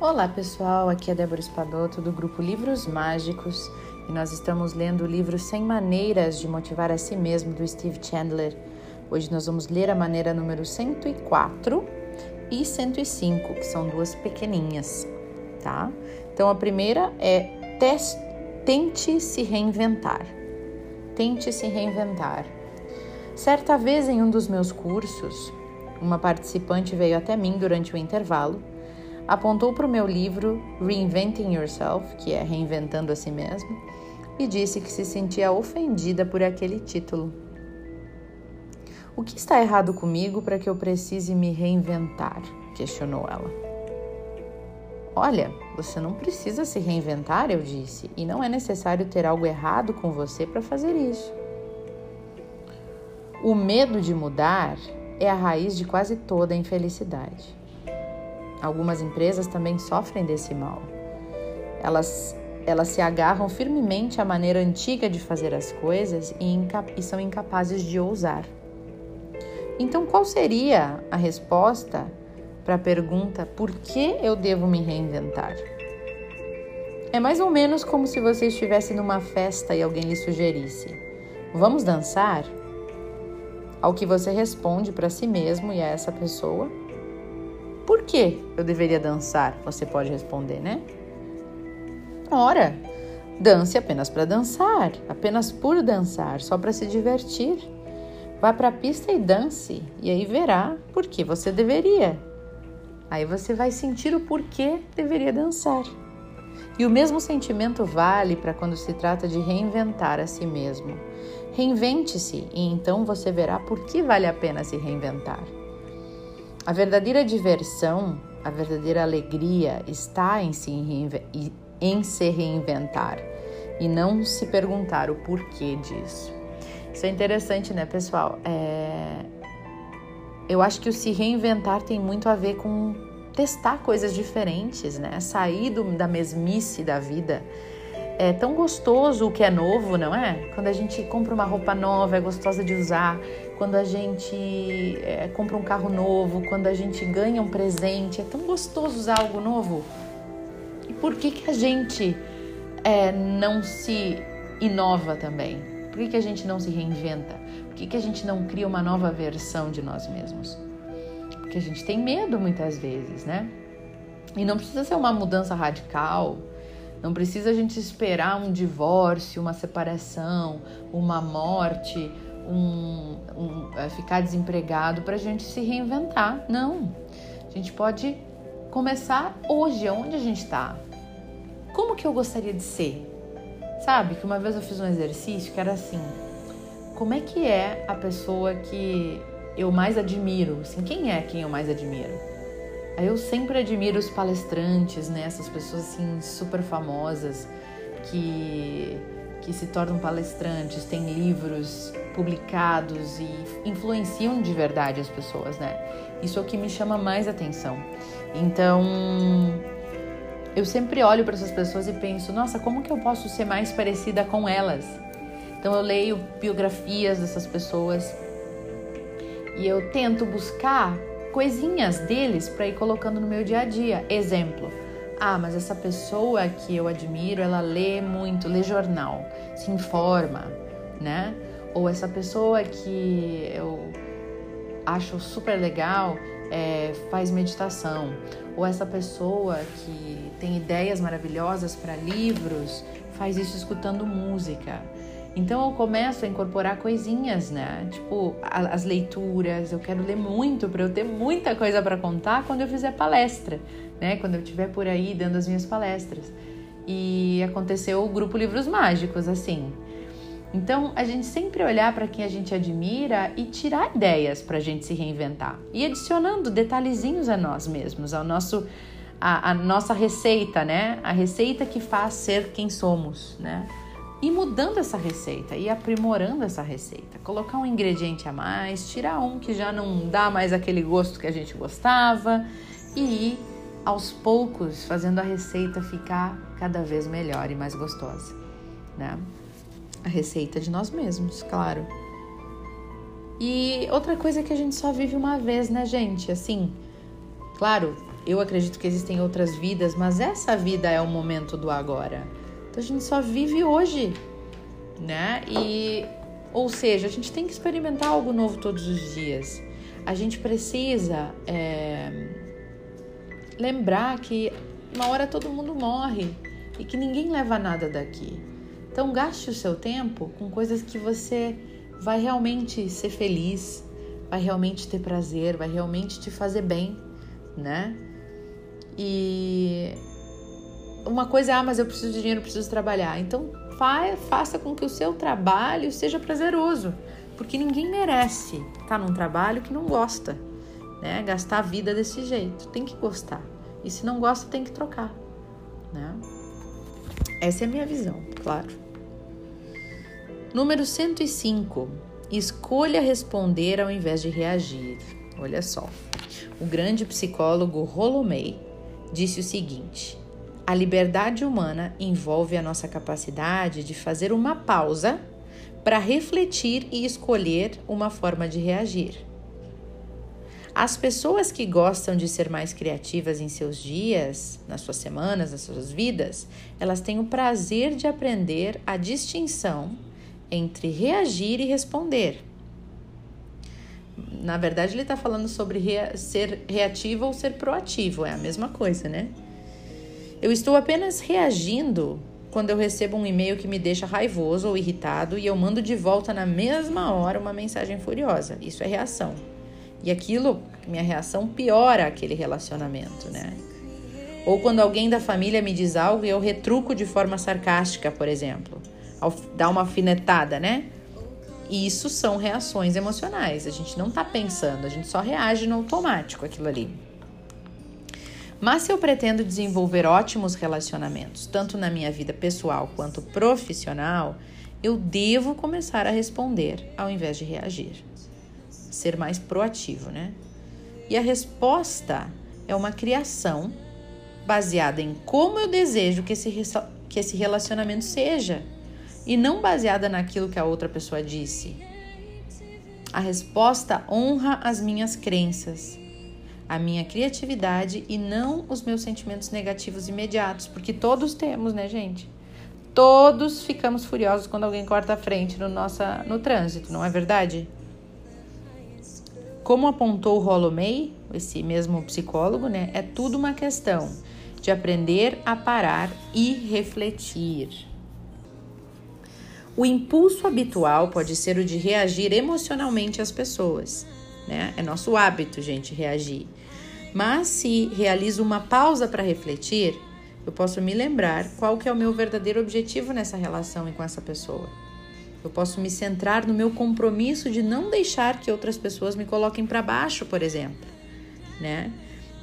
Olá pessoal, aqui é Débora Espadoto do grupo Livros Mágicos e nós estamos lendo o livro 100 Maneiras de Motivar a Si Mesmo do Steve Chandler. Hoje nós vamos ler a maneira número 104 e 105, que são duas pequeninhas, tá? Então a primeira é tente se reinventar. Tente se reinventar. Certa vez em um dos meus cursos, uma participante veio até mim durante o intervalo apontou para o meu livro Reinventing Yourself, que é Reinventando a Si Mesmo, e disse que se sentia ofendida por aquele título. O que está errado comigo para que eu precise me reinventar? questionou ela. Olha, você não precisa se reinventar, eu disse, e não é necessário ter algo errado com você para fazer isso. O medo de mudar é a raiz de quase toda a infelicidade. Algumas empresas também sofrem desse mal. Elas, elas se agarram firmemente à maneira antiga de fazer as coisas e, e são incapazes de ousar. Então, qual seria a resposta para a pergunta por que eu devo me reinventar? É mais ou menos como se você estivesse numa festa e alguém lhe sugerisse: Vamos dançar? Ao que você responde para si mesmo e a essa pessoa: por que eu deveria dançar? Você pode responder, né? Ora, dance apenas para dançar, apenas por dançar, só para se divertir. Vá para a pista e dance, e aí verá por que você deveria. Aí você vai sentir o porquê deveria dançar. E o mesmo sentimento vale para quando se trata de reinventar a si mesmo. Reinvente-se e então você verá por que vale a pena se reinventar. A verdadeira diversão, a verdadeira alegria está em se, em se reinventar e não se perguntar o porquê disso. Isso é interessante, né, pessoal? É... Eu acho que o se reinventar tem muito a ver com testar coisas diferentes, né? Sair do, da mesmice da vida. É tão gostoso o que é novo, não é? Quando a gente compra uma roupa nova, é gostosa de usar quando a gente é, compra um carro novo, quando a gente ganha um presente. É tão gostoso usar algo novo. E por que, que a gente é, não se inova também? Por que, que a gente não se reinventa? Por que, que a gente não cria uma nova versão de nós mesmos? Porque a gente tem medo muitas vezes, né? E não precisa ser uma mudança radical. Não precisa a gente esperar um divórcio, uma separação, uma morte, um, um é, ficar desempregado para a gente se reinventar. Não. A gente pode começar hoje, aonde a gente está. Como que eu gostaria de ser? Sabe que uma vez eu fiz um exercício que era assim: como é que é a pessoa que eu mais admiro? Assim, quem é quem eu mais admiro? Aí eu sempre admiro os palestrantes, né? Essas pessoas assim super famosas que que se tornam palestrantes, têm livros publicados e influenciam de verdade as pessoas, né? Isso é o que me chama mais atenção. Então, eu sempre olho para essas pessoas e penso, nossa, como que eu posso ser mais parecida com elas? Então eu leio biografias dessas pessoas e eu tento buscar coisinhas deles para ir colocando no meu dia a dia. Exemplo, ah, mas essa pessoa que eu admiro, ela lê muito, lê jornal, se informa, né? Ou essa pessoa que eu acho super legal é, faz meditação. Ou essa pessoa que tem ideias maravilhosas para livros faz isso escutando música. Então eu começo a incorporar coisinhas, né? Tipo as leituras. Eu quero ler muito para eu ter muita coisa para contar quando eu fizer palestra né? Quando eu estiver por aí dando as minhas palestras. E aconteceu o grupo Livros Mágicos, assim. Então, a gente sempre olhar para quem a gente admira e tirar ideias para a gente se reinventar. E adicionando detalhezinhos a nós mesmos, ao nosso, a, a, nossa receita, né? A receita que faz ser quem somos, né? E mudando essa receita e aprimorando essa receita. Colocar um ingrediente a mais, tirar um que já não dá mais aquele gosto que a gente gostava e ir aos poucos fazendo a receita ficar cada vez melhor e mais gostosa, né? A receita de nós mesmos, claro. E outra coisa que a gente só vive uma vez, né, gente? Assim, claro, eu acredito que existem outras vidas, mas essa vida é o momento do agora. Então a gente só vive hoje, né? E ou seja, a gente tem que experimentar algo novo todos os dias. A gente precisa é, lembrar que uma hora todo mundo morre e que ninguém leva nada daqui. Então gaste o seu tempo com coisas que você vai realmente ser feliz, vai realmente ter prazer, vai realmente te fazer bem, né? E uma coisa é, ah, mas eu preciso de dinheiro, preciso trabalhar. Então faça com que o seu trabalho seja prazeroso, porque ninguém merece estar num trabalho que não gosta, né? Gastar a vida desse jeito, tem que gostar. E se não gosta, tem que trocar, né? Essa é a minha visão, claro. Número 105. Escolha responder ao invés de reagir. Olha só. O grande psicólogo Rolomei disse o seguinte: a liberdade humana envolve a nossa capacidade de fazer uma pausa para refletir e escolher uma forma de reagir. As pessoas que gostam de ser mais criativas em seus dias, nas suas semanas, nas suas vidas, elas têm o prazer de aprender a distinção entre reagir e responder. Na verdade, ele está falando sobre rea ser reativo ou ser proativo, é a mesma coisa, né? Eu estou apenas reagindo quando eu recebo um e-mail que me deixa raivoso ou irritado e eu mando de volta na mesma hora uma mensagem furiosa. Isso é reação. E aquilo, minha reação piora aquele relacionamento, né? Ou quando alguém da família me diz algo e eu retruco de forma sarcástica, por exemplo, dar uma afinetada, né? Isso são reações emocionais. A gente não tá pensando, a gente só reage no automático aquilo ali. Mas se eu pretendo desenvolver ótimos relacionamentos, tanto na minha vida pessoal quanto profissional, eu devo começar a responder ao invés de reagir. Ser mais proativo, né? E a resposta é uma criação baseada em como eu desejo que esse, que esse relacionamento seja e não baseada naquilo que a outra pessoa disse. A resposta honra as minhas crenças a minha criatividade e não os meus sentimentos negativos imediatos, porque todos temos, né, gente? Todos ficamos furiosos quando alguém corta a frente no, nossa, no trânsito, não é verdade? Como apontou Rollo May, esse mesmo psicólogo, né, é tudo uma questão de aprender a parar e refletir. O impulso habitual pode ser o de reagir emocionalmente às pessoas, né? É nosso hábito, gente, reagir. Mas se realizo uma pausa para refletir, eu posso me lembrar qual que é o meu verdadeiro objetivo nessa relação e com essa pessoa. Eu posso me centrar no meu compromisso de não deixar que outras pessoas me coloquem para baixo, por exemplo, né?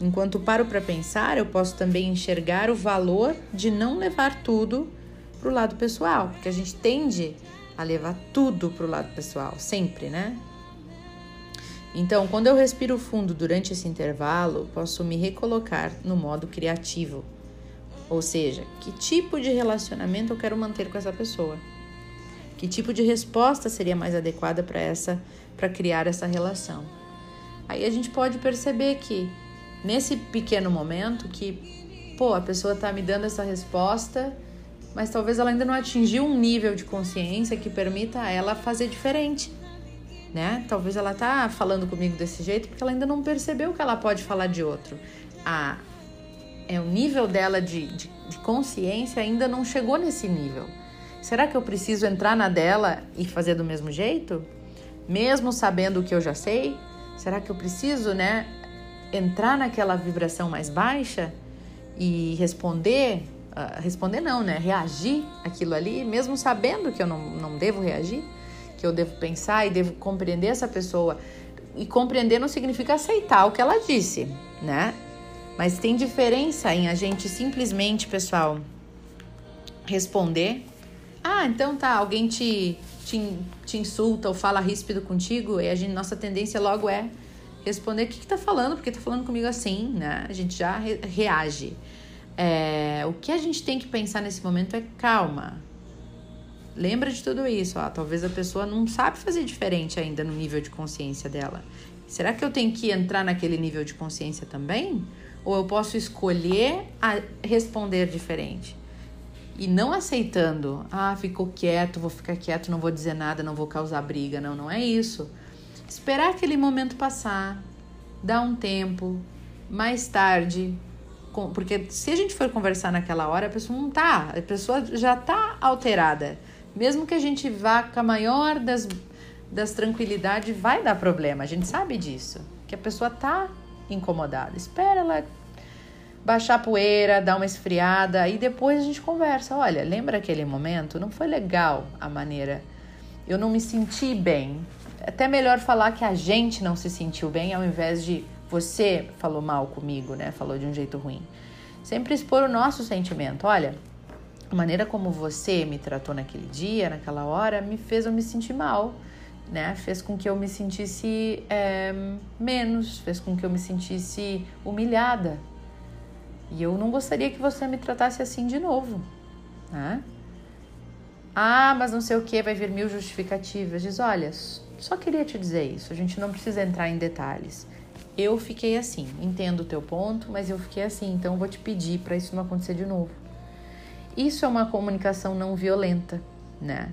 Enquanto paro para pensar, eu posso também enxergar o valor de não levar tudo para o lado pessoal, porque a gente tende a levar tudo para o lado pessoal, sempre, né? Então, quando eu respiro fundo durante esse intervalo, posso me recolocar no modo criativo. Ou seja, que tipo de relacionamento eu quero manter com essa pessoa? Que tipo de resposta seria mais adequada para essa para criar essa relação? Aí a gente pode perceber que nesse pequeno momento que pô, a pessoa está me dando essa resposta, mas talvez ela ainda não atingiu um nível de consciência que permita ela fazer diferente né? Talvez ela tá falando comigo desse jeito porque ela ainda não percebeu que ela pode falar de outro. A, é o nível dela de, de, de consciência ainda não chegou nesse nível. Será que eu preciso entrar na dela e fazer do mesmo jeito? Mesmo sabendo o que eu já sei? Será que eu preciso, né, entrar naquela vibração mais baixa e responder? Uh, responder não, né? Reagir aquilo ali, mesmo sabendo que eu não, não devo reagir? que eu devo pensar e devo compreender essa pessoa. E compreender não significa aceitar o que ela disse, né? Mas tem diferença em a gente simplesmente, pessoal, responder. Ah, então tá, alguém te, te, te insulta ou fala ríspido contigo, e a gente, nossa tendência logo é responder o que, que tá falando, porque tá falando comigo assim, né? A gente já re, reage. É, o que a gente tem que pensar nesse momento é calma. Lembra de tudo isso, ó. Talvez a pessoa não sabe fazer diferente ainda no nível de consciência dela. Será que eu tenho que entrar naquele nível de consciência também? ou eu posso escolher responder diferente. E não aceitando, ah, ficou quieto, vou ficar quieto, não vou dizer nada, não vou causar briga. Não, não é isso. Esperar aquele momento passar, dar um tempo, mais tarde, porque se a gente for conversar naquela hora, a pessoa não tá, a pessoa já tá alterada. Mesmo que a gente vá com a maior das, das tranquilidades, vai dar problema, a gente sabe disso. Que a pessoa tá incomodada. Espera ela baixar a poeira, dar uma esfriada e depois a gente conversa. Olha, lembra aquele momento? Não foi legal a maneira. Eu não me senti bem. É até melhor falar que a gente não se sentiu bem ao invés de você falou mal comigo, né? Falou de um jeito ruim. Sempre expor o nosso sentimento. Olha, a maneira como você me tratou naquele dia, naquela hora, me fez eu me sentir mal né? Fez com que eu me sentisse é, menos, fez com que eu me sentisse humilhada. E eu não gostaria que você me tratasse assim de novo, né? Ah, mas não sei o que, vai vir mil justificativas. Diz, olha, só queria te dizer isso, a gente não precisa entrar em detalhes. Eu fiquei assim, entendo o teu ponto, mas eu fiquei assim, então vou te pedir para isso não acontecer de novo. Isso é uma comunicação não violenta, né?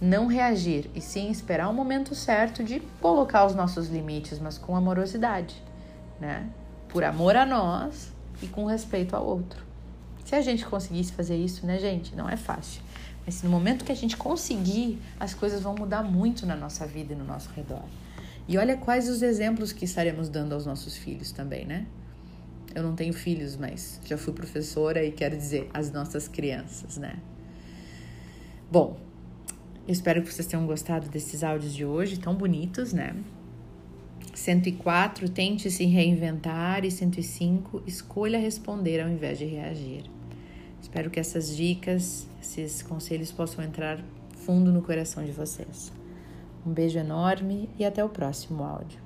não reagir e sim esperar o momento certo de colocar os nossos limites, mas com amorosidade, né? Por amor a nós e com respeito ao outro. Se a gente conseguisse fazer isso, né, gente? Não é fácil. Mas no momento que a gente conseguir, as coisas vão mudar muito na nossa vida e no nosso redor. E olha quais os exemplos que estaremos dando aos nossos filhos também, né? Eu não tenho filhos, mas já fui professora e quero dizer as nossas crianças, né? Bom, espero que vocês tenham gostado desses áudios de hoje, tão bonitos, né? 104, tente se reinventar. E 105, escolha responder ao invés de reagir. Espero que essas dicas, esses conselhos possam entrar fundo no coração de vocês. Um beijo enorme e até o próximo áudio.